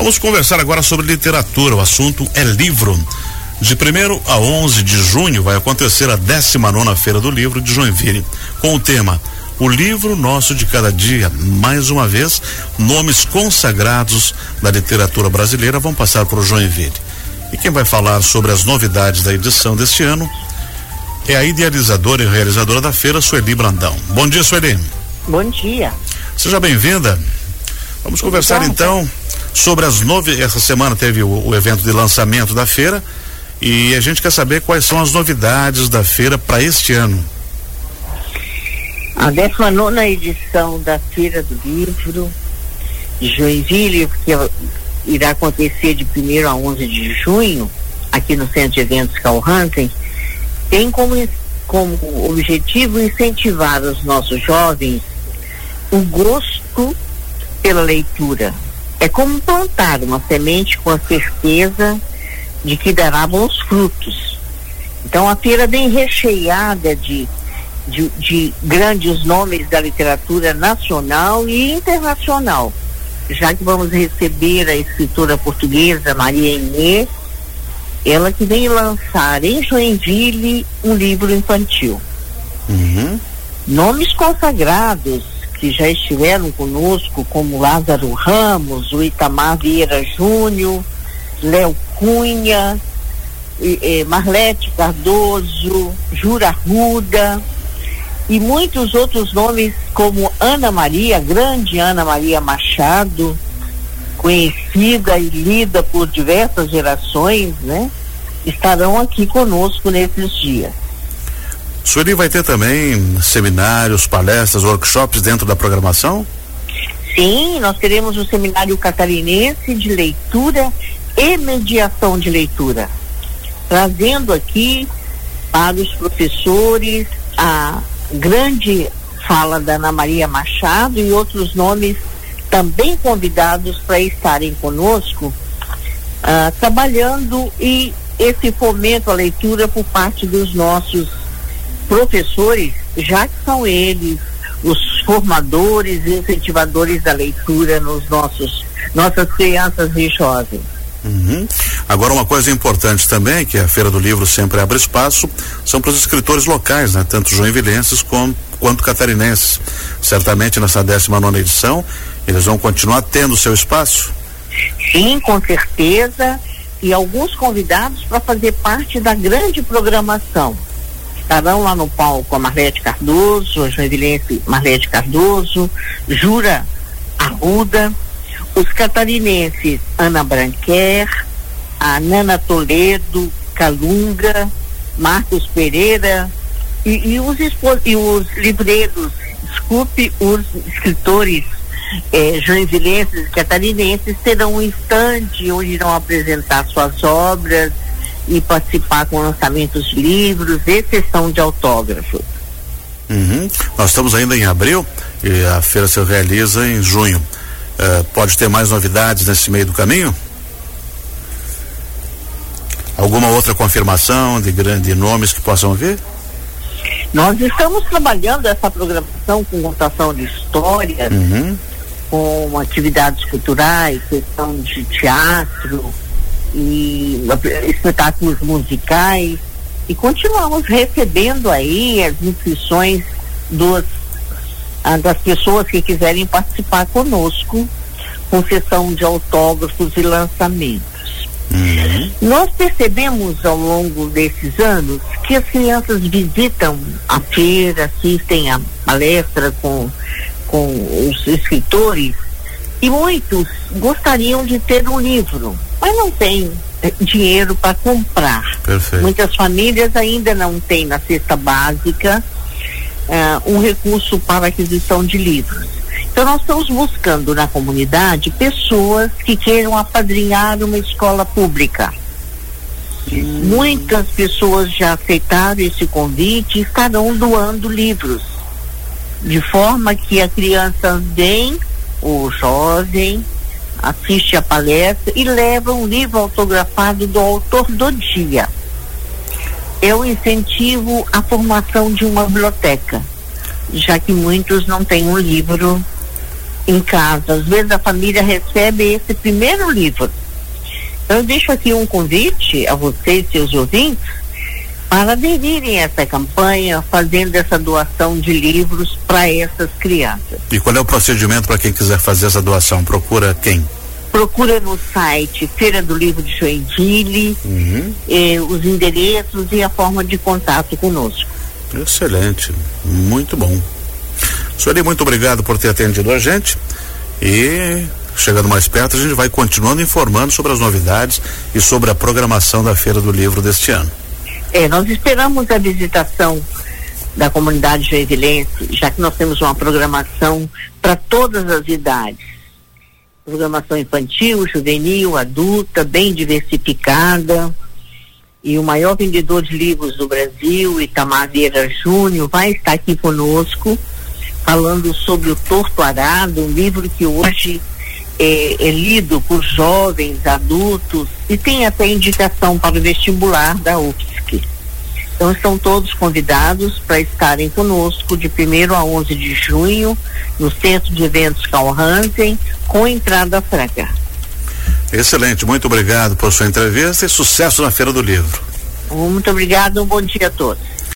Vamos conversar agora sobre literatura. O assunto é livro. De 1 a 11 de junho vai acontecer a 19 Feira do Livro de Joinville, com o tema O Livro Nosso de Cada Dia. Mais uma vez, nomes consagrados da literatura brasileira vão passar por Joinville. E quem vai falar sobre as novidades da edição deste ano é a idealizadora e realizadora da feira, Sueli Brandão. Bom dia, Sueli. Bom dia. Seja bem-vinda. Vamos conversar então sobre as nove. Essa semana teve o, o, evento de lançamento da feira e a gente quer saber quais são as novidades da feira para este ano. A 19 edição da Feira do Livro de Joinville, que irá acontecer de 1 a 11 de junho, aqui no Centro de Eventos Hansen, tem como, como objetivo incentivar os nossos jovens o gosto pela leitura. É como plantar uma semente com a certeza de que dará bons frutos. Então a feira bem recheada de, de, de grandes nomes da literatura nacional e internacional. Já que vamos receber a escritora portuguesa Maria Inês, ela que vem lançar em Joinville um livro infantil. Uhum. Nomes consagrados que já estiveram conosco, como Lázaro Ramos, o Itamar Vieira Júnior, Léo Cunha, Marlete Cardoso, Jura Ruda e muitos outros nomes como Ana Maria, grande Ana Maria Machado, conhecida e lida por diversas gerações, né? Estarão aqui conosco nesses dias. Sueli vai ter também seminários, palestras, workshops dentro da programação? Sim, nós teremos o seminário catarinense de leitura e mediação de leitura, trazendo aqui para os professores a grande fala da Ana Maria Machado e outros nomes também convidados para estarem conosco, uh, trabalhando e esse fomento à leitura por parte dos nossos professores, já que são eles os formadores e incentivadores da leitura nos nossos nossas crianças e jovens. Uhum. Agora uma coisa importante também que a Feira do Livro sempre abre espaço são para os escritores locais, né? Tanto joinvilenses como, quanto catarinenses. Certamente nessa 19 nona edição eles vão continuar tendo seu espaço. Sim, com certeza e alguns convidados para fazer parte da grande programação estarão lá no palco a Marlete Cardoso, a joinvilense Marlete Cardoso, Jura Arruda, os catarinenses Ana Branquer, a Nana Toledo, Calunga, Marcos Pereira e, e, os, e os livreiros, desculpe, os escritores eh, joinvilenses e catarinenses terão um instante onde irão apresentar suas obras, e participar com lançamentos de livros e sessão de autógrafos. Uhum. Nós estamos ainda em abril e a feira se realiza em junho. Uh, pode ter mais novidades nesse meio do caminho? Alguma outra confirmação de grandes nomes que possam vir? Nós estamos trabalhando essa programação com contação de histórias, uhum. com atividades culturais, questão de teatro, e espetáculos musicais e continuamos recebendo aí as inscrições dos, ah, das pessoas que quiserem participar conosco com sessão de autógrafos e lançamentos. Uhum. Nós percebemos ao longo desses anos que as crianças visitam a feira, assistem a palestra com, com os escritores e muitos gostariam de ter um livro mas não tem eh, dinheiro para comprar. Perfeito. Muitas famílias ainda não têm na cesta básica uh, um recurso para aquisição de livros. Então nós estamos buscando na comunidade pessoas que queiram apadrinhar uma escola pública. Hum. Muitas pessoas já aceitaram esse convite e estarão doando livros. De forma que a criança vem, o jovem, assiste a palestra e leva um livro autografado do autor do dia. Eu incentivo a formação de uma biblioteca, já que muitos não têm um livro em casa. Às vezes a família recebe esse primeiro livro. Então eu deixo aqui um convite a vocês, seus ouvintes, para aderirem a essa campanha, fazendo essa doação de livros para essas crianças. E qual é o procedimento para quem quiser fazer essa doação? Procura quem? Procura no site Feira do Livro de Joinville, uhum. eh, os endereços e a forma de contato conosco. Excelente, muito bom. Sueli, muito obrigado por ter atendido a gente e chegando mais perto a gente vai continuando informando sobre as novidades e sobre a programação da Feira do Livro deste ano. É, nós esperamos a visitação da comunidade joinvilense, já que nós temos uma programação para todas as idades. Programação infantil, juvenil, adulta, bem diversificada. E o maior vendedor de livros do Brasil, Itamar Vieira Júnior, vai estar aqui conosco, falando sobre o Torto Arado, um livro que hoje é, é, lido por jovens, adultos e tem até indicação para o vestibular da UFSC. Então estão todos convidados para estarem conosco de 1 a 11 de junho no Centro de Eventos Carl Hansen com entrada franca. Excelente, muito obrigado por sua entrevista e sucesso na Feira do Livro. Muito obrigado, um bom dia a todos.